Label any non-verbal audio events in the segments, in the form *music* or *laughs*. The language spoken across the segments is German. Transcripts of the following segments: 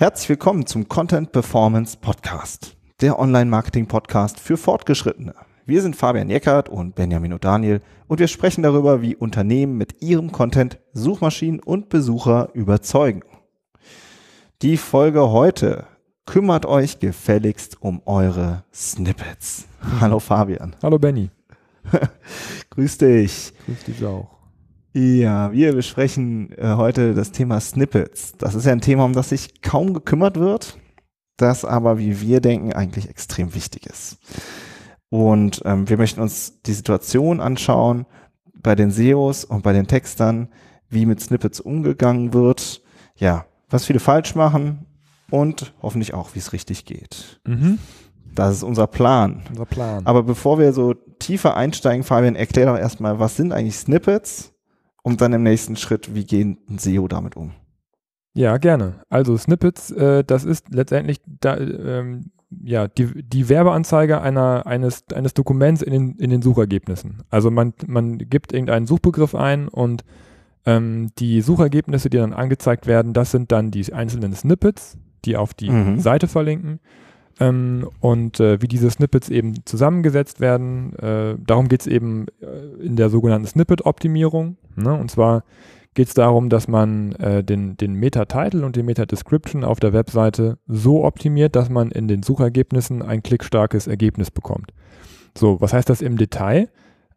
Herzlich willkommen zum Content Performance Podcast, der Online-Marketing-Podcast für Fortgeschrittene. Wir sind Fabian Jeckert und Benjamin O'Daniel und wir sprechen darüber, wie Unternehmen mit ihrem Content Suchmaschinen und Besucher überzeugen. Die Folge heute kümmert euch gefälligst um eure Snippets. Hallo Fabian. Hallo Benny. *laughs* Grüß dich. Grüß dich auch. Ja, wir besprechen äh, heute das Thema Snippets. Das ist ja ein Thema, um das sich kaum gekümmert wird, das aber, wie wir denken, eigentlich extrem wichtig ist. Und ähm, wir möchten uns die Situation anschauen bei den SEOs und bei den Textern, wie mit Snippets umgegangen wird, ja, was viele falsch machen und hoffentlich auch, wie es richtig geht. Mhm. Das ist unser Plan. Unser Plan. Aber bevor wir so tiefer einsteigen, Fabian, erklär doch erstmal, was sind eigentlich Snippets und dann im nächsten Schritt, wie gehen SEO damit um? Ja, gerne. Also Snippets, äh, das ist letztendlich da, ähm, ja, die, die Werbeanzeige einer, eines, eines Dokuments in den, in den Suchergebnissen. Also man, man gibt irgendeinen Suchbegriff ein und ähm, die Suchergebnisse, die dann angezeigt werden, das sind dann die einzelnen Snippets, die auf die mhm. Seite verlinken. Ähm, und äh, wie diese Snippets eben zusammengesetzt werden, äh, darum geht es eben äh, in der sogenannten Snippet-Optimierung. Ne? Und zwar geht es darum, dass man äh, den, den Meta-Title und die Meta-Description auf der Webseite so optimiert, dass man in den Suchergebnissen ein klickstarkes Ergebnis bekommt. So, was heißt das im Detail?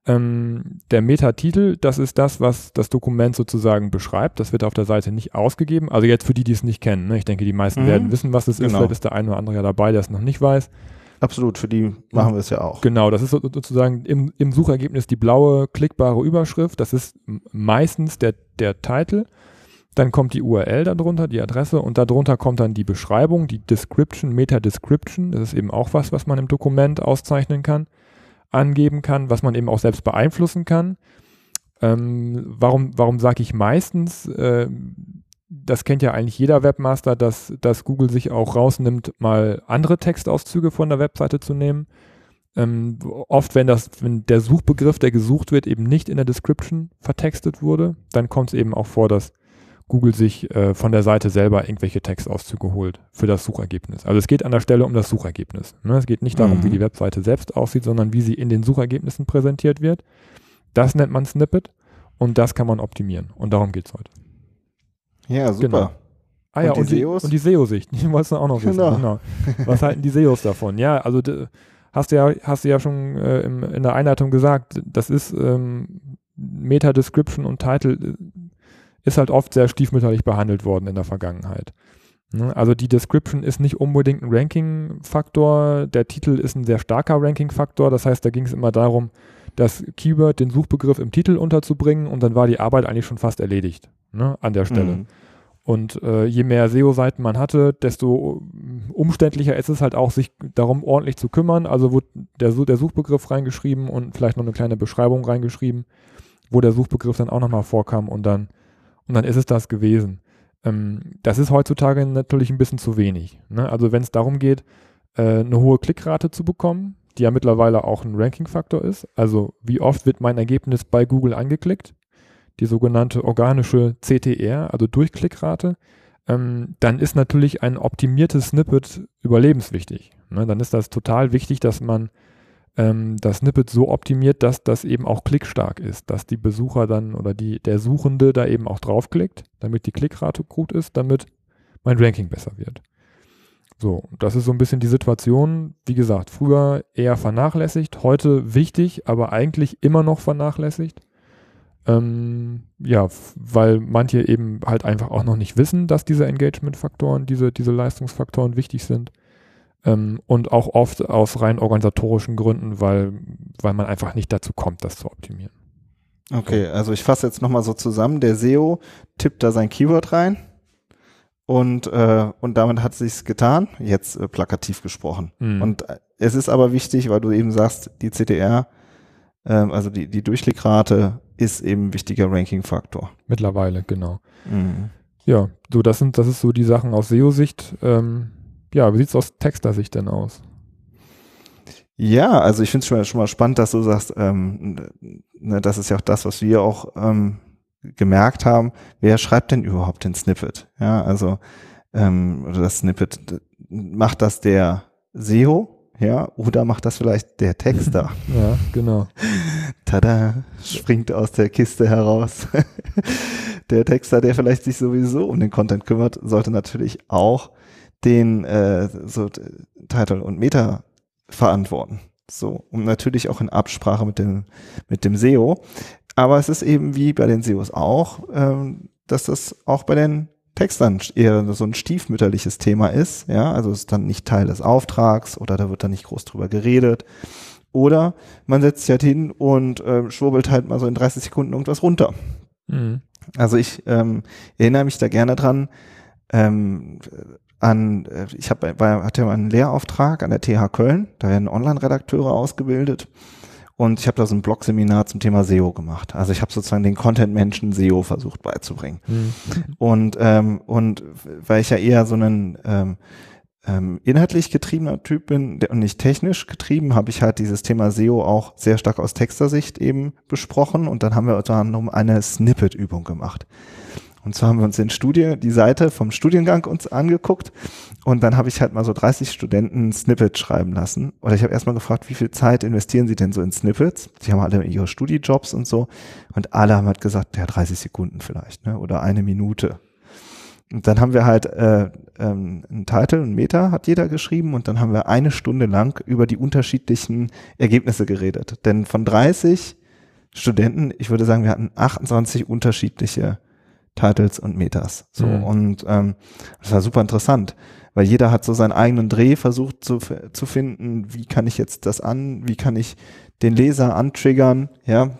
Ähm, der Metatitel, das ist das, was das Dokument sozusagen beschreibt. Das wird auf der Seite nicht ausgegeben. Also jetzt für die, die es nicht kennen. Ne? Ich denke, die meisten mhm. werden wissen, was es genau. ist. Vielleicht ist der eine oder andere ja dabei, der es noch nicht weiß. Absolut, für die machen wir es ja auch. Genau, das ist sozusagen im, im Suchergebnis die blaue klickbare Überschrift. Das ist meistens der, der Titel. Dann kommt die URL darunter, die Adresse und darunter kommt dann die Beschreibung, die Description, Meta-Description. Das ist eben auch was, was man im Dokument auszeichnen kann angeben kann, was man eben auch selbst beeinflussen kann. Ähm, warum warum sage ich meistens? Äh, das kennt ja eigentlich jeder Webmaster, dass, dass Google sich auch rausnimmt, mal andere Textauszüge von der Webseite zu nehmen. Ähm, oft, wenn das, wenn der Suchbegriff, der gesucht wird, eben nicht in der Description vertextet wurde, dann kommt es eben auch vor, dass Google sich äh, von der Seite selber irgendwelche Textauszüge holt für das Suchergebnis. Also es geht an der Stelle um das Suchergebnis. Ne? Es geht nicht darum, mhm. wie die Webseite selbst aussieht, sondern wie sie in den Suchergebnissen präsentiert wird. Das nennt man Snippet und das kann man optimieren. Und darum geht es heute. Ja, super. Genau. Ah und ja, die und, die, und die SEO-Sicht, *laughs* die wolltest du auch noch wissen. Genau. genau. Was halten die SEOs davon? Ja, also hast du ja, hast du ja schon äh, im, in der Einleitung gesagt, das ist ähm, Meta-Description und Title äh, ist halt oft sehr stiefmütterlich behandelt worden in der Vergangenheit. Ne? Also die Description ist nicht unbedingt ein Ranking-Faktor, der Titel ist ein sehr starker Ranking-Faktor, das heißt, da ging es immer darum, das Keyword, den Suchbegriff im Titel unterzubringen und dann war die Arbeit eigentlich schon fast erledigt ne, an der Stelle. Mhm. Und äh, je mehr SEO-Seiten man hatte, desto umständlicher ist es halt auch, sich darum ordentlich zu kümmern. Also wurde der, der Suchbegriff reingeschrieben und vielleicht noch eine kleine Beschreibung reingeschrieben, wo der Suchbegriff dann auch nochmal vorkam und dann und dann ist es das gewesen. Ähm, das ist heutzutage natürlich ein bisschen zu wenig. Ne? Also wenn es darum geht, äh, eine hohe Klickrate zu bekommen, die ja mittlerweile auch ein Ranking-Faktor ist, also wie oft wird mein Ergebnis bei Google angeklickt, die sogenannte organische CTR, also Durchklickrate, ähm, dann ist natürlich ein optimiertes Snippet überlebenswichtig. Ne? Dann ist das total wichtig, dass man ähm, das Snippet so optimiert, dass das eben auch klickstark ist, dass die Besucher dann oder die, der Suchende da eben auch draufklickt, damit die Klickrate gut ist, damit mein Ranking besser wird. So, das ist so ein bisschen die Situation, wie gesagt, früher eher vernachlässigt, heute wichtig, aber eigentlich immer noch vernachlässigt. Ähm, ja, weil manche eben halt einfach auch noch nicht wissen, dass diese Engagement-Faktoren, diese, diese Leistungsfaktoren wichtig sind. Ähm, und auch oft aus rein organisatorischen Gründen, weil, weil man einfach nicht dazu kommt, das zu optimieren. Okay, also ich fasse jetzt nochmal so zusammen. Der SEO tippt da sein Keyword rein und, äh, und damit hat sich's getan, jetzt äh, plakativ gesprochen. Mhm. Und äh, es ist aber wichtig, weil du eben sagst, die CTR, äh, also die, die Durchklickrate ist eben ein wichtiger Ranking-Faktor. Mittlerweile, genau. Mhm. Ja, so das sind, das ist so die Sachen aus SEO-Sicht. Ähm, ja, wie sieht es aus Texter-Sicht denn aus? Ja, also ich finde es schon, schon, mal spannend, dass du sagst, ähm, ne, das ist ja auch das, was wir auch ähm, gemerkt haben. Wer schreibt denn überhaupt den Snippet? Ja, also ähm, oder das Snippet, macht das der SEO, ja, oder macht das vielleicht der Texter? *laughs* ja, genau. Tada, springt aus der Kiste heraus. *laughs* der Texter, der vielleicht sich sowieso um den Content kümmert, sollte natürlich auch den äh, so Title und Meta verantworten. So, und natürlich auch in Absprache mit dem, mit dem SEO. Aber es ist eben wie bei den SEOs auch, ähm, dass das auch bei den Textern eher so ein stiefmütterliches Thema ist. Ja, also es ist dann nicht Teil des Auftrags oder da wird dann nicht groß drüber geredet. Oder man setzt sich halt hin und äh, schwurbelt halt mal so in 30 Sekunden irgendwas runter. Mhm. Also ich ähm, erinnere mich da gerne dran, ähm, an, äh, ich habe hatte mal einen Lehrauftrag an der TH Köln, da werden Online-Redakteure ausgebildet und ich habe da so ein Blog-Seminar zum Thema SEO gemacht. Also ich habe sozusagen den Content-Menschen SEO versucht beizubringen. Mhm. Und, ähm, und weil ich ja eher so einen ähm, ähm, inhaltlich getriebener Typ bin und nicht technisch getrieben, habe ich halt dieses Thema SEO auch sehr stark aus Textersicht eben besprochen und dann haben wir unter anderem eine Snippet-Übung gemacht. Und zwar haben wir uns in Studie die Seite vom Studiengang uns angeguckt und dann habe ich halt mal so 30 Studenten Snippets schreiben lassen. Oder ich habe erstmal gefragt, wie viel Zeit investieren sie denn so in Snippets? Die haben alle ihre Studiejobs und so. Und alle haben halt gesagt, ja, 30 Sekunden vielleicht, ne? Oder eine Minute. Und dann haben wir halt äh, ähm, einen Titel, einen Meta hat jeder geschrieben und dann haben wir eine Stunde lang über die unterschiedlichen Ergebnisse geredet. Denn von 30 Studenten, ich würde sagen, wir hatten 28 unterschiedliche Titles und Metas. So mhm. und ähm, das war super interessant, weil jeder hat so seinen eigenen Dreh versucht zu, zu finden. Wie kann ich jetzt das an? Wie kann ich den Leser antriggern? Ja,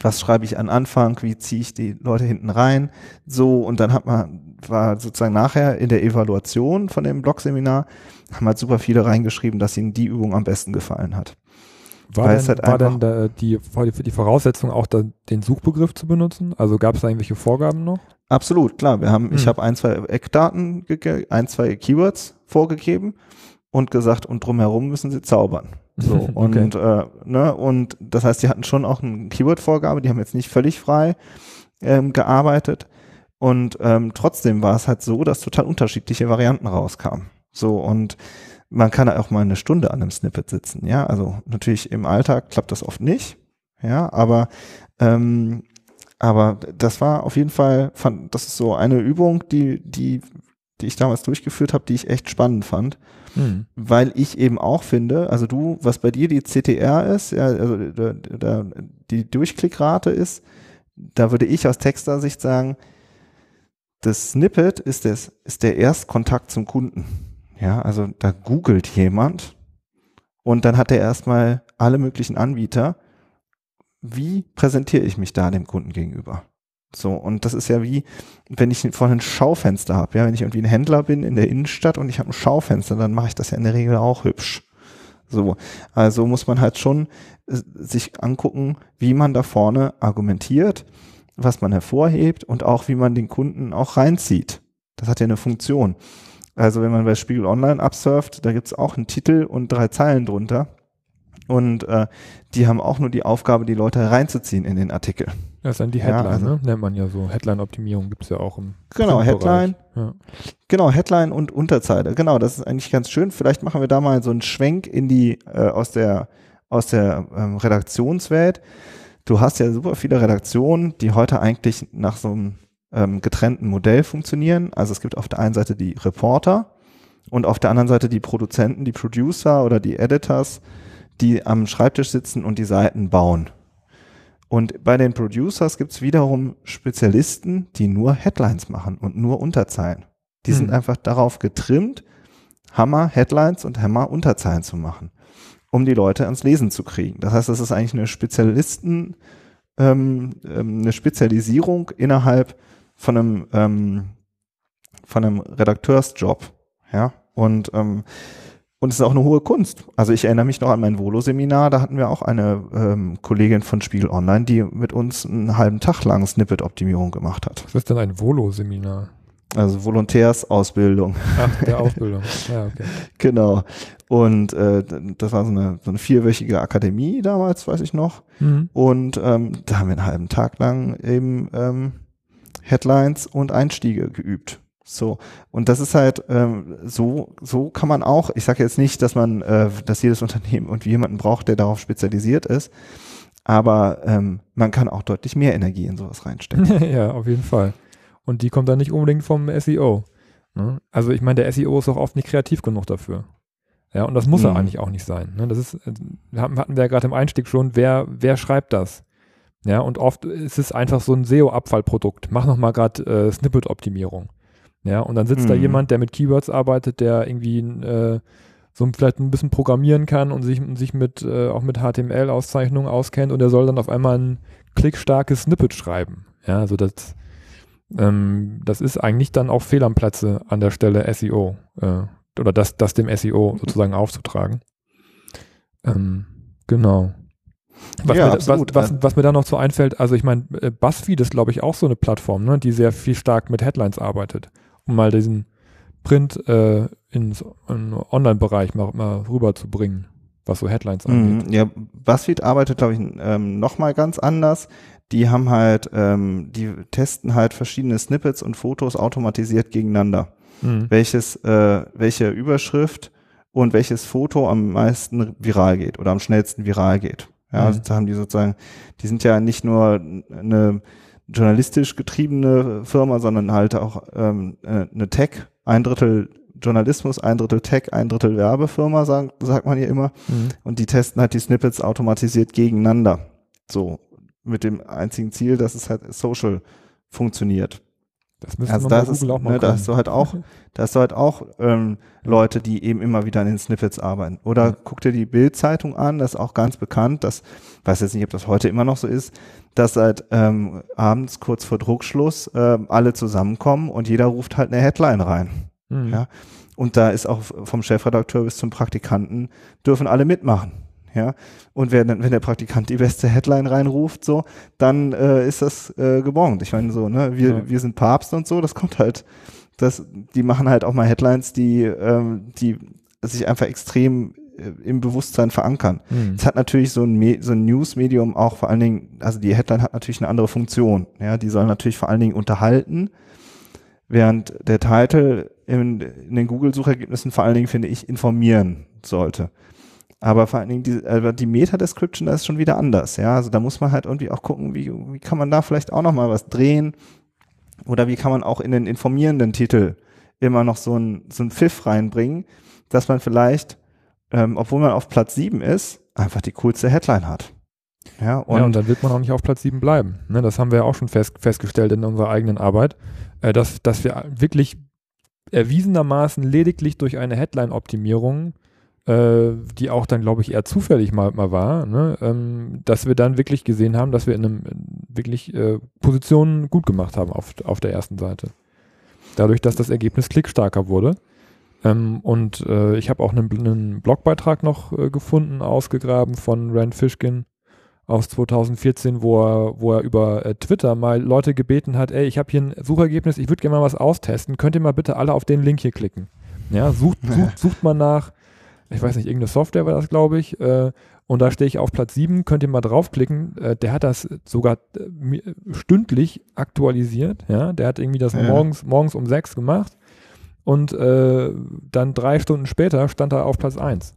was schreibe ich an Anfang? Wie ziehe ich die Leute hinten rein? So und dann hat man war sozusagen nachher in der Evaluation von dem Blog-Seminar haben halt super viele reingeschrieben, dass ihnen die Übung am besten gefallen hat. War denn, halt war denn da die, die Voraussetzung auch da, den Suchbegriff zu benutzen? Also gab es da irgendwelche Vorgaben noch? Absolut, klar. Wir haben, hm. ich habe ein, zwei Eckdaten, ein, zwei Keywords vorgegeben und gesagt, und drumherum müssen sie zaubern. So, *laughs* und, okay. äh, ne, und das heißt, die hatten schon auch eine Keyword-Vorgabe, die haben jetzt nicht völlig frei ähm, gearbeitet. Und ähm, trotzdem war es halt so, dass total unterschiedliche Varianten rauskamen. So, und man kann auch mal eine Stunde an einem Snippet sitzen, ja. Also natürlich im Alltag klappt das oft nicht, ja, aber ähm, aber das war auf jeden Fall, fand, das ist so eine Übung, die, die, die ich damals durchgeführt habe, die ich echt spannend fand. Mhm. Weil ich eben auch finde, also du, was bei dir die CTR ist, ja, also da, da, die Durchklickrate ist, da würde ich aus Texter-Sicht sagen, das Snippet ist, das, ist der Erstkontakt zum Kunden. Ja, also da googelt jemand und dann hat er erstmal alle möglichen Anbieter. Wie präsentiere ich mich da dem Kunden gegenüber? So, und das ist ja wie, wenn ich vorhin ein Schaufenster habe, ja, wenn ich irgendwie ein Händler bin in der Innenstadt und ich habe ein Schaufenster, dann mache ich das ja in der Regel auch hübsch. So, also muss man halt schon äh, sich angucken, wie man da vorne argumentiert, was man hervorhebt und auch wie man den Kunden auch reinzieht. Das hat ja eine Funktion. Also wenn man bei Spiegel Online absurft, da gibt's auch einen Titel und drei Zeilen drunter. Und äh, die haben auch nur die Aufgabe, die Leute reinzuziehen in den Artikel. Das ist dann die Headline, ja, also, ne? nennt man ja so. Headline-Optimierung gibt's ja auch im Genau, Headline. Ja. Genau, Headline und Unterzeile. Genau, das ist eigentlich ganz schön. Vielleicht machen wir da mal so einen Schwenk in die äh, aus der aus der ähm, Redaktionswelt. Du hast ja super viele Redaktionen, die heute eigentlich nach so einem ähm, getrennten Modell funktionieren. Also es gibt auf der einen Seite die Reporter und auf der anderen Seite die Produzenten, die Producer oder die Editors, die am Schreibtisch sitzen und die Seiten bauen. Und bei den Producers gibt es wiederum Spezialisten, die nur Headlines machen und nur Unterzeilen. Die hm. sind einfach darauf getrimmt, Hammer Headlines und Hammer Unterzeilen zu machen, um die Leute ans Lesen zu kriegen. Das heißt, das ist eigentlich eine Spezialisten, ähm, ähm eine Spezialisierung innerhalb von einem, ähm, von einem Redakteursjob, ja, und, ähm, und es ist auch eine hohe Kunst. Also ich erinnere mich noch an mein Volo-Seminar, da hatten wir auch eine ähm, Kollegin von Spiegel Online, die mit uns einen halben Tag lang Snippet-Optimierung gemacht hat. Was ist denn ein Volo-Seminar? Also Volontärsausbildung. Ach, der Ausbildung. *laughs* Ja, okay. genau. Und äh, das war so eine, so eine vierwöchige Akademie damals, weiß ich noch. Mhm. Und ähm, da haben wir einen halben Tag lang eben ähm, Headlines und Einstiege geübt. So, und das ist halt ähm, so, so kann man auch, ich sage jetzt nicht, dass man, äh, dass jedes Unternehmen und jemanden braucht, der darauf spezialisiert ist, aber ähm, man kann auch deutlich mehr Energie in sowas reinstecken. *laughs* ja, auf jeden Fall. Und die kommt dann nicht unbedingt vom SEO. Ne? Also ich meine, der SEO ist auch oft nicht kreativ genug dafür. Ja, und das muss mhm. er eigentlich auch nicht sein. Ne? Das ist, äh, hatten wir ja gerade im Einstieg schon, wer, wer schreibt das? Ja, und oft ist es einfach so ein SEO-Abfallprodukt. Mach nochmal gerade äh, Snippet-Optimierung. Ja, und dann sitzt mhm. da jemand, der mit Keywords arbeitet, der irgendwie äh, so vielleicht ein bisschen programmieren kann und sich, sich mit äh, auch mit HTML-Auszeichnungen auskennt und der soll dann auf einmal ein klickstarkes Snippet schreiben. Ja, also das, ähm, das ist eigentlich dann auch fehl am Platze an der Stelle SEO äh, oder das, das dem SEO sozusagen aufzutragen. Ähm, genau. Was, ja, mir, absolut, was, was, was, mir da noch so einfällt, also ich meine, äh, BuzzFeed ist, glaube ich, auch so eine Plattform, ne, die sehr viel stark mit Headlines arbeitet, um mal diesen Print äh, ins in Online-Bereich mal, mal rüberzubringen, was so Headlines mhm, angeht. Ja, BuzzFeed arbeitet, glaube ich, ähm, nochmal ganz anders. Die haben halt, ähm, die testen halt verschiedene Snippets und Fotos automatisiert gegeneinander. Mhm. Welches, äh, welche Überschrift und welches Foto am meisten viral geht oder am schnellsten viral geht. Ja, mhm. da haben die sozusagen, die sind ja nicht nur eine journalistisch getriebene Firma, sondern halt auch ähm, äh, eine Tech, ein Drittel Journalismus, ein Drittel Tech, ein Drittel Werbefirma, sagt, sagt man hier immer. Mhm. Und die testen halt die Snippets automatisiert gegeneinander. So, mit dem einzigen Ziel, dass es halt social funktioniert. Das müssen also wir das ist, auch mal ne, Da hast du halt auch, da hast du halt auch ähm, Leute, die eben immer wieder an den Snippets arbeiten. Oder ja. guck dir die Bild-Zeitung an, das ist auch ganz bekannt, das weiß jetzt nicht, ob das heute immer noch so ist, dass halt ähm, abends kurz vor Druckschluss ähm, alle zusammenkommen und jeder ruft halt eine Headline rein. Mhm. Ja. Und da ist auch vom Chefredakteur bis zum Praktikanten dürfen alle mitmachen ja. Und wenn, wenn der Praktikant die beste Headline reinruft, so, dann äh, ist das äh, gebongt. Ich meine, so, ne, wir, ja. wir sind Papst und so, das kommt halt, das, die machen halt auch mal Headlines, die, ähm, die sich einfach extrem äh, im Bewusstsein verankern. Mhm. Es hat natürlich so ein, Me so ein News-Medium auch vor allen Dingen, also die Headline hat natürlich eine andere Funktion. Ja, die soll natürlich vor allen Dingen unterhalten, während der Titel in, in den Google-Suchergebnissen vor allen Dingen, finde ich, informieren sollte. Aber vor allen Dingen die, äh, die Meta-Description, da ist schon wieder anders. Ja, also da muss man halt irgendwie auch gucken, wie, wie kann man da vielleicht auch nochmal was drehen? Oder wie kann man auch in den informierenden Titel immer noch so ein, so Pfiff reinbringen, dass man vielleicht, ähm, obwohl man auf Platz sieben ist, einfach die coolste Headline hat. Ja, und, ja, und dann wird man auch nicht auf Platz sieben bleiben. Ne, das haben wir ja auch schon fest, festgestellt in unserer eigenen Arbeit, äh, dass, dass wir wirklich erwiesenermaßen lediglich durch eine Headline-Optimierung äh, die auch dann, glaube ich, eher zufällig mal, mal war, ne? ähm, dass wir dann wirklich gesehen haben, dass wir in einem wirklich äh, Positionen gut gemacht haben auf, auf der ersten Seite. Dadurch, dass das Ergebnis klickstarker wurde. Ähm, und äh, ich habe auch einen, einen, Blogbeitrag noch äh, gefunden, ausgegraben von Rand Fishkin aus 2014, wo er, wo er über äh, Twitter mal Leute gebeten hat, ey, ich habe hier ein Suchergebnis, ich würde gerne mal was austesten, könnt ihr mal bitte alle auf den Link hier klicken. Ja, sucht, sucht, *laughs* sucht mal nach ich weiß nicht, irgendeine Software war das, glaube ich. Äh, und da stehe ich auf Platz 7, könnt ihr mal draufklicken. Äh, der hat das sogar äh, stündlich aktualisiert. Ja, der hat irgendwie das ja. morgens, morgens um 6 gemacht. Und äh, dann drei Stunden später stand er auf Platz 1.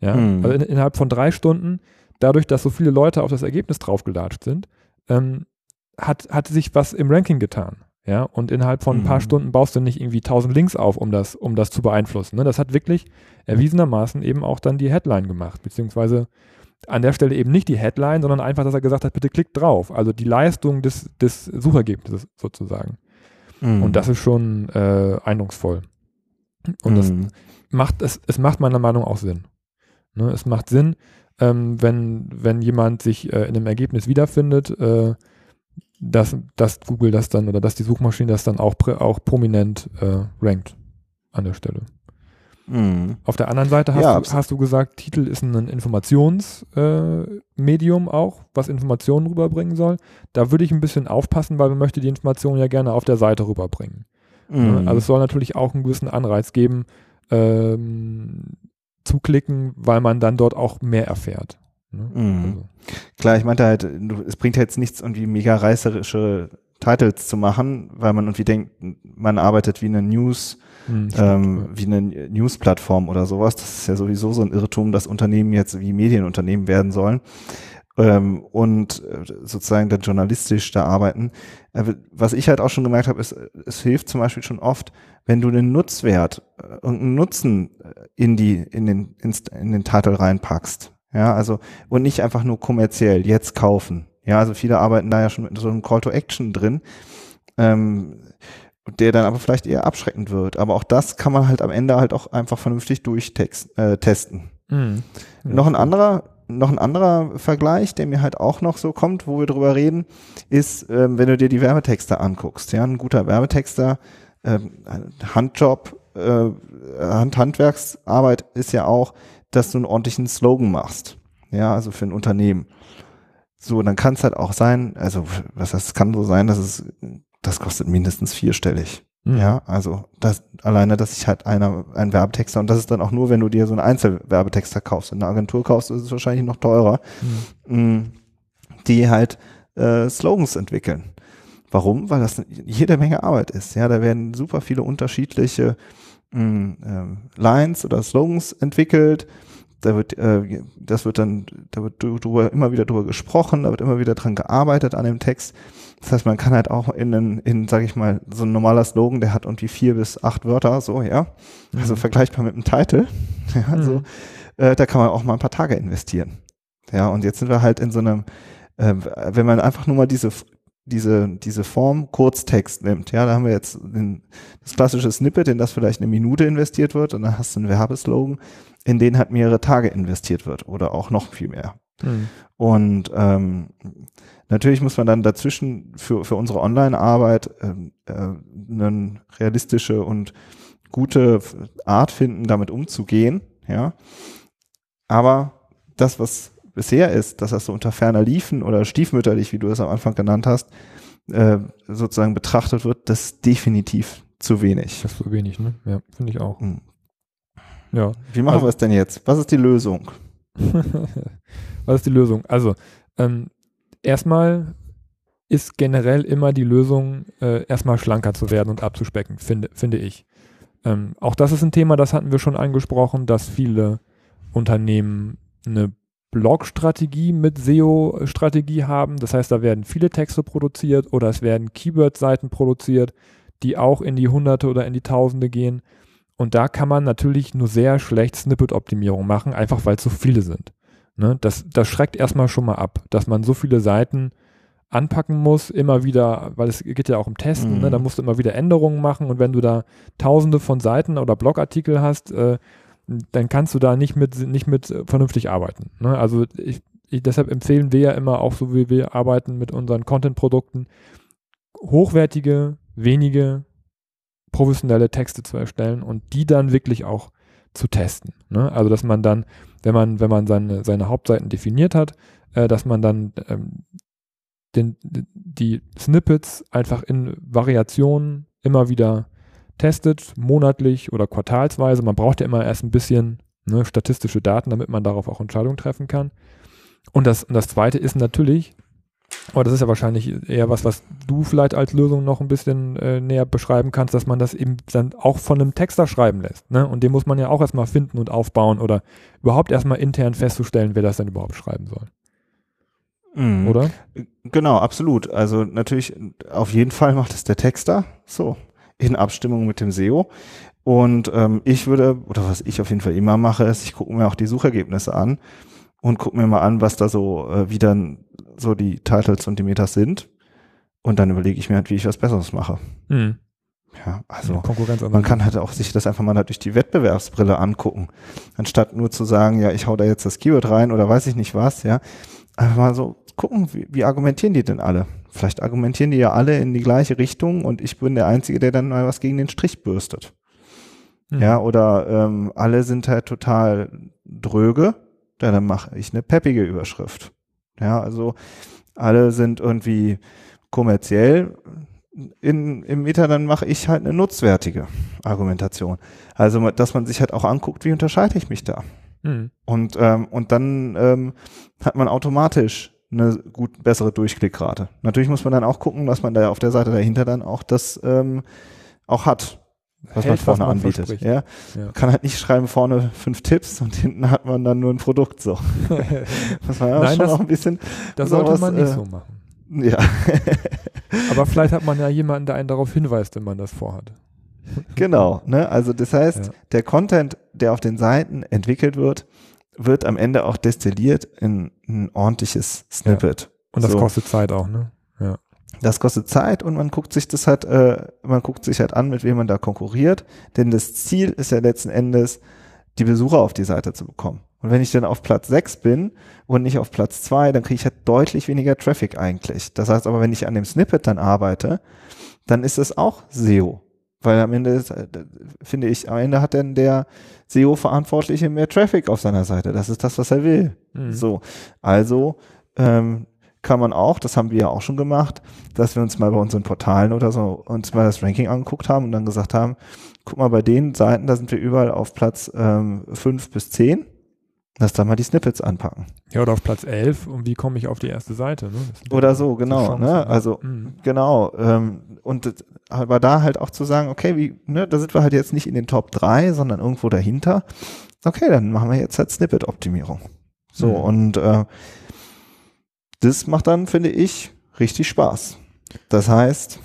Ja, mhm. also in, innerhalb von drei Stunden, dadurch, dass so viele Leute auf das Ergebnis draufgelatscht sind, ähm, hat, hat sich was im Ranking getan. Ja, und innerhalb von ein paar mhm. Stunden baust du nicht irgendwie tausend Links auf, um das, um das zu beeinflussen. Ne? Das hat wirklich erwiesenermaßen eben auch dann die Headline gemacht, beziehungsweise an der Stelle eben nicht die Headline, sondern einfach, dass er gesagt hat, bitte klickt drauf. Also die Leistung des, des Suchergebnisses sozusagen. Mhm. Und das ist schon äh, eindrucksvoll. Und mhm. das macht, es, es macht meiner Meinung nach auch Sinn. Ne? Es macht Sinn, ähm, wenn, wenn jemand sich äh, in einem Ergebnis wiederfindet, äh, dass, dass Google das dann oder dass die Suchmaschine das dann auch, auch prominent äh, rankt an der Stelle. Mhm. Auf der anderen Seite hast, ja, du, hast du gesagt, Titel ist ein Informationsmedium äh, auch, was Informationen rüberbringen soll. Da würde ich ein bisschen aufpassen, weil man möchte die Informationen ja gerne auf der Seite rüberbringen. Mhm. Also es soll natürlich auch einen gewissen Anreiz geben, ähm, zu klicken, weil man dann dort auch mehr erfährt. Ne? Mhm. Also. Klar, ich meinte halt, es bringt jetzt nichts, irgendwie mega reißerische Titles zu machen, weil man irgendwie denkt, man arbeitet wie eine News, hm, ähm, wie eine News-Plattform oder sowas. Das ist ja sowieso so ein Irrtum, dass Unternehmen jetzt wie Medienunternehmen werden sollen ähm, und äh, sozusagen dann journalistisch da arbeiten. Äh, was ich halt auch schon gemerkt habe, ist, es hilft zum Beispiel schon oft, wenn du den Nutzwert, äh, irgendeinen Nutzen in die, in den, in den Titel reinpackst. Ja, also, und nicht einfach nur kommerziell, jetzt kaufen. Ja, also viele arbeiten da ja schon mit so einem Call to Action drin, ähm, der dann aber vielleicht eher abschreckend wird. Aber auch das kann man halt am Ende halt auch einfach vernünftig durchtesten. Äh, testen. Mhm. Ja. Noch ein anderer noch ein anderer Vergleich, der mir halt auch noch so kommt, wo wir drüber reden, ist, ähm, wenn du dir die Werbetexte anguckst. Ja, ein guter Werbetexter, ähm, Handjob, äh, Hand Handwerksarbeit ist ja auch, dass du einen ordentlichen Slogan machst. Ja, also für ein Unternehmen. So, dann kann es halt auch sein, also was heißt, es kann so sein, dass es, das kostet mindestens vierstellig. Mhm. Ja, also das alleine, dass ich halt einer ein Werbetexter und das ist dann auch nur, wenn du dir so einen Einzelwerbetexter kaufst. In einer Agentur kaufst, ist es wahrscheinlich noch teurer, mhm. die halt äh, Slogans entwickeln. Warum? Weil das jede Menge Arbeit ist. Ja, da werden super viele unterschiedliche mm, ähm, Lines oder Slogans entwickelt. Da wird, äh, das wird dann, da wird drüber, immer wieder drüber gesprochen, da wird immer wieder dran gearbeitet an dem Text. Das heißt, man kann halt auch in, in, in sage ich mal, so ein normaler Slogan, der hat irgendwie vier bis acht Wörter, so, ja. Also mhm. vergleichbar mit einem Titel. *laughs* Ja, mhm. so, äh, da kann man auch mal ein paar Tage investieren. Ja, und jetzt sind wir halt in so einem, äh, wenn man einfach nur mal diese, diese, diese Form Kurztext nimmt, ja, da haben wir jetzt den, das klassische Snippet, in das vielleicht eine Minute investiert wird, und dann hast du einen Werbeslogan, in den halt mehrere Tage investiert wird oder auch noch viel mehr. Mhm. Und ähm, Natürlich muss man dann dazwischen für, für unsere Online-Arbeit ähm, äh, eine realistische und gute Art finden, damit umzugehen. Ja, aber das, was bisher ist, dass das so unter ferner Liefen oder stiefmütterlich, wie du es am Anfang genannt hast, äh, sozusagen betrachtet wird, das ist definitiv zu wenig. Das ist zu wenig, ne? Ja, finde ich auch. Mhm. Ja. Wie machen also, wir es denn jetzt? Was ist die Lösung? *laughs* Was ist die Lösung? Also, ähm, erstmal ist generell immer die Lösung, äh, erstmal schlanker zu werden und abzuspecken, finde, finde ich. Ähm, auch das ist ein Thema, das hatten wir schon angesprochen, dass viele Unternehmen eine Blog-Strategie mit SEO-Strategie haben. Das heißt, da werden viele Texte produziert oder es werden Keyword-Seiten produziert, die auch in die Hunderte oder in die Tausende gehen. Und da kann man natürlich nur sehr schlecht Snippet-Optimierung machen, einfach weil es so viele sind. Ne? Das, das schreckt erstmal schon mal ab, dass man so viele Seiten anpacken muss, immer wieder, weil es geht ja auch um Testen, ne? mhm. ne? da musst du immer wieder Änderungen machen und wenn du da tausende von Seiten oder Blogartikel hast, äh, dann kannst du da nicht mit, nicht mit vernünftig arbeiten. Ne? Also ich, ich, deshalb empfehlen wir ja immer auch so, wie wir arbeiten mit unseren Content-Produkten, hochwertige, wenige professionelle Texte zu erstellen und die dann wirklich auch zu testen. Ne? Also dass man dann wenn man, wenn man seine, seine Hauptseiten definiert hat, äh, dass man dann ähm, den, die Snippets einfach in Variationen immer wieder testet, monatlich oder quartalsweise. Man braucht ja immer erst ein bisschen ne, statistische Daten, damit man darauf auch Entscheidungen treffen kann. Und das, und das Zweite ist natürlich, aber das ist ja wahrscheinlich eher was, was du vielleicht als Lösung noch ein bisschen äh, näher beschreiben kannst, dass man das eben dann auch von einem Texter schreiben lässt. Ne? Und den muss man ja auch erstmal finden und aufbauen oder überhaupt erstmal intern festzustellen, wer das denn überhaupt schreiben soll. Mhm. Oder? Genau, absolut. Also natürlich, auf jeden Fall macht es der Texter so in Abstimmung mit dem SEO. Und ähm, ich würde, oder was ich auf jeden Fall immer mache, ist, ich gucke mir auch die Suchergebnisse an und gucke mir mal an, was da so, äh, wie dann so die Titles und die Metas sind. Und dann überlege ich mir halt, wie ich was Besseres mache. Mhm. Ja, also man kann halt auch sich das einfach mal durch die Wettbewerbsbrille angucken, anstatt nur zu sagen, ja, ich hau da jetzt das Keyword rein oder weiß ich nicht was, ja. Einfach mal so gucken, wie, wie argumentieren die denn alle? Vielleicht argumentieren die ja alle in die gleiche Richtung und ich bin der Einzige, der dann mal was gegen den Strich bürstet. Mhm. Ja, oder ähm, alle sind halt total dröge, ja, dann mache ich eine peppige Überschrift. Ja, also alle sind irgendwie kommerziell in, im Meta, dann mache ich halt eine nutzwertige Argumentation. Also, dass man sich halt auch anguckt, wie unterscheide ich mich da? Mhm. Und, ähm, und dann ähm, hat man automatisch eine gut bessere Durchklickrate. Natürlich muss man dann auch gucken, dass man da auf der Seite dahinter dann auch das ähm, auch hat, was Hält, man vorne was man anbietet. Ja? ja? Kann halt nicht schreiben vorne fünf Tipps und hinten hat man dann nur ein Produkt so. *laughs* das war ja Nein, schon das, auch ein bisschen. Das sollte was, man nicht äh, so machen. Ja. *laughs* Aber vielleicht hat man ja jemanden, der einen darauf hinweist, wenn man das vorhat. Genau, ne? Also das heißt, ja. der Content, der auf den Seiten entwickelt wird, wird am Ende auch destilliert in ein ordentliches Snippet. Ja. Und das so. kostet Zeit auch, ne? Ja. Das kostet Zeit und man guckt sich das halt, äh, man guckt sich halt an, mit wem man da konkurriert. Denn das Ziel ist ja letzten Endes, die Besucher auf die Seite zu bekommen. Und wenn ich dann auf Platz 6 bin und nicht auf Platz 2, dann kriege ich halt deutlich weniger Traffic eigentlich. Das heißt aber, wenn ich an dem Snippet dann arbeite, dann ist es auch SEO. Weil am Ende, ist, äh, finde ich, am Ende hat dann der SEO-Verantwortliche mehr Traffic auf seiner Seite. Das ist das, was er will. Mhm. So. Also, ähm, kann man auch, das haben wir ja auch schon gemacht, dass wir uns mal bei unseren Portalen oder so uns mal das Ranking angeguckt haben und dann gesagt haben, guck mal, bei den Seiten, da sind wir überall auf Platz ähm, 5 bis 10 Lass da mal die Snippets anpacken. Ja, oder auf Platz 11 und wie komme ich auf die erste Seite? Ne? Oder so, genau. Ne? Also, mhm. genau. Ähm, und aber da halt auch zu sagen, okay, wie, ne, da sind wir halt jetzt nicht in den Top 3, sondern irgendwo dahinter. Okay, dann machen wir jetzt halt Snippet-Optimierung. So, mhm. und äh, das macht dann, finde ich, richtig Spaß. Das heißt,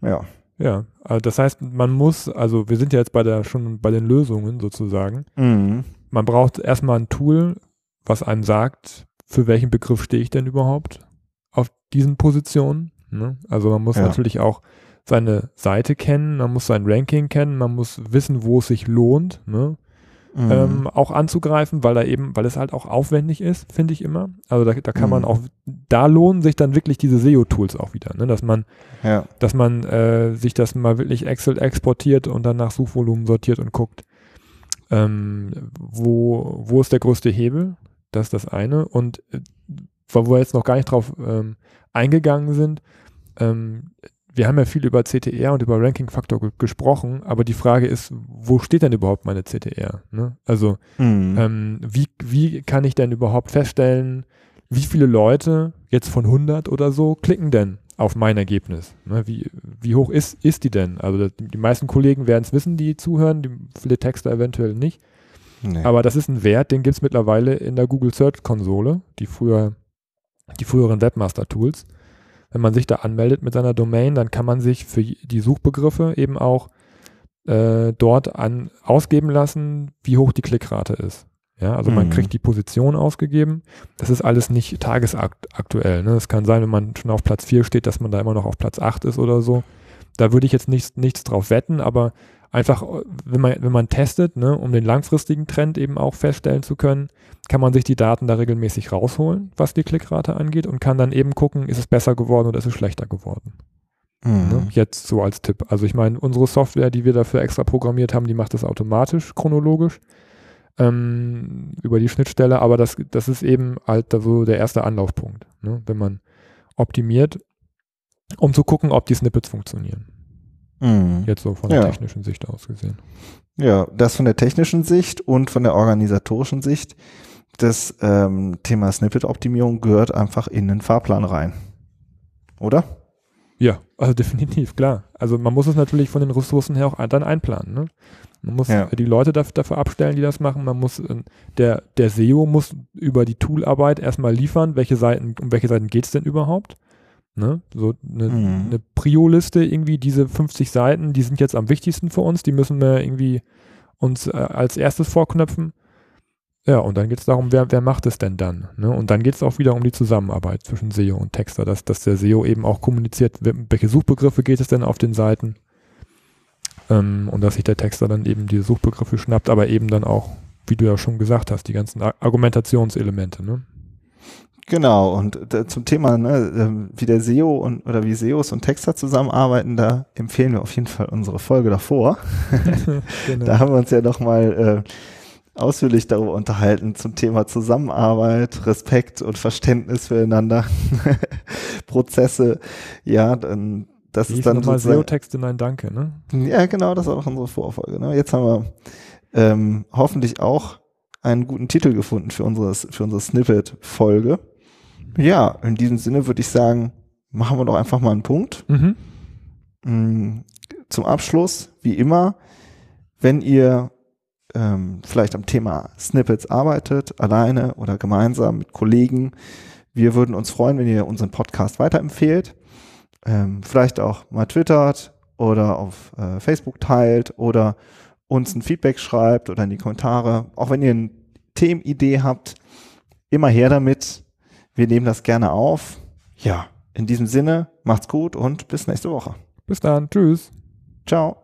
ja. Ja, also das heißt, man muss, also wir sind ja jetzt bei der schon bei den Lösungen sozusagen. Mhm man braucht erstmal ein Tool, was einem sagt, für welchen Begriff stehe ich denn überhaupt auf diesen Positionen. Ne? Also man muss ja. natürlich auch seine Seite kennen, man muss sein Ranking kennen, man muss wissen, wo es sich lohnt, ne? mhm. ähm, auch anzugreifen, weil da eben, weil es halt auch aufwendig ist, finde ich immer. Also da, da kann mhm. man auch, da lohnen sich dann wirklich diese SEO-Tools auch wieder, ne? dass man, ja. dass man äh, sich das mal wirklich Excel exportiert und dann nach Suchvolumen sortiert und guckt, ähm, wo, wo ist der größte Hebel? Das ist das eine. Und äh, wo wir jetzt noch gar nicht drauf ähm, eingegangen sind, ähm, wir haben ja viel über CTR und über Ranking-Faktor ge gesprochen, aber die Frage ist, wo steht denn überhaupt meine CTR? Ne? Also mhm. ähm, wie, wie kann ich denn überhaupt feststellen, wie viele Leute jetzt von 100 oder so klicken denn auf mein Ergebnis. Ne, wie, wie hoch ist, ist die denn? Also die, meisten Kollegen werden es wissen, die zuhören, die, viele Texter eventuell nicht. Nee. Aber das ist ein Wert, den gibt es mittlerweile in der Google Search Konsole, die früher, die früheren Webmaster Tools. Wenn man sich da anmeldet mit seiner Domain, dann kann man sich für die Suchbegriffe eben auch äh, dort an, ausgeben lassen, wie hoch die Klickrate ist. Ja, also mhm. man kriegt die Position ausgegeben. Das ist alles nicht tagesaktuell. Ne? Es kann sein, wenn man schon auf Platz 4 steht, dass man da immer noch auf Platz 8 ist oder so. Da würde ich jetzt nichts, nichts drauf wetten, aber einfach, wenn man, wenn man testet, ne, um den langfristigen Trend eben auch feststellen zu können, kann man sich die Daten da regelmäßig rausholen, was die Klickrate angeht und kann dann eben gucken, ist es besser geworden oder ist es schlechter geworden. Mhm. Ne? Jetzt so als Tipp. Also ich meine, unsere Software, die wir dafür extra programmiert haben, die macht das automatisch, chronologisch ähm, über die Schnittstelle, aber das, das ist eben halt so der erste Anlaufpunkt, ne? wenn man optimiert, um zu gucken, ob die Snippets funktionieren. Mhm. Jetzt so von der ja. technischen Sicht aus gesehen. Ja, das von der technischen Sicht und von der organisatorischen Sicht. Das ähm, Thema Snippet-Optimierung gehört einfach in den Fahrplan rein. Oder? Ja, also *laughs* definitiv, klar. Also man muss es natürlich von den Ressourcen her auch dann einplanen. Ne? Man muss ja. die Leute dafür, abstellen, die das machen. Man muss, äh, der, der SEO muss über die Toolarbeit erstmal liefern, welche Seiten, um welche Seiten geht es denn überhaupt? Ne? So eine, mhm. eine Prio-Liste irgendwie, diese 50 Seiten, die sind jetzt am wichtigsten für uns, die müssen wir irgendwie uns äh, als erstes vorknöpfen. Ja, und dann geht es darum, wer, wer macht es denn dann? Ne? Und dann geht es auch wieder um die Zusammenarbeit zwischen SEO und Texter, dass, dass der SEO eben auch kommuniziert, welche Suchbegriffe geht es denn auf den Seiten ähm, und dass sich der Texter dann eben diese Suchbegriffe schnappt, aber eben dann auch, wie du ja schon gesagt hast, die ganzen Argumentationselemente. Ne? Genau, und äh, zum Thema, ne, ähm, wie der SEO und oder wie SEOs und Texter zusammenarbeiten, da empfehlen wir auf jeden Fall unsere Folge davor. *laughs* *laughs* genau. Da haben wir uns ja noch mal äh, ausführlich darüber unterhalten zum Thema Zusammenarbeit, Respekt und Verständnis füreinander, *laughs* Prozesse. Ja, dann das Wie ist dann mal SEO-Texte, nein, danke, ne? Ja, genau, das war auch unsere Vorfolge. Ne? Jetzt haben wir ähm, hoffentlich auch einen guten Titel gefunden für, unseres, für unsere Snippet-Folge. Ja, in diesem Sinne würde ich sagen, machen wir doch einfach mal einen Punkt. Mhm. Mm, zum Abschluss, wie immer, wenn ihr ähm, vielleicht am Thema Snippets arbeitet, alleine oder gemeinsam mit Kollegen, wir würden uns freuen, wenn ihr unseren Podcast weiterempfehlt. Ähm, vielleicht auch mal twittert oder auf äh, Facebook teilt oder uns ein Feedback schreibt oder in die Kommentare. Auch wenn ihr eine Themenidee habt, immer her damit. Wir nehmen das gerne auf. Ja, in diesem Sinne, macht's gut und bis nächste Woche. Bis dann. Tschüss. Ciao.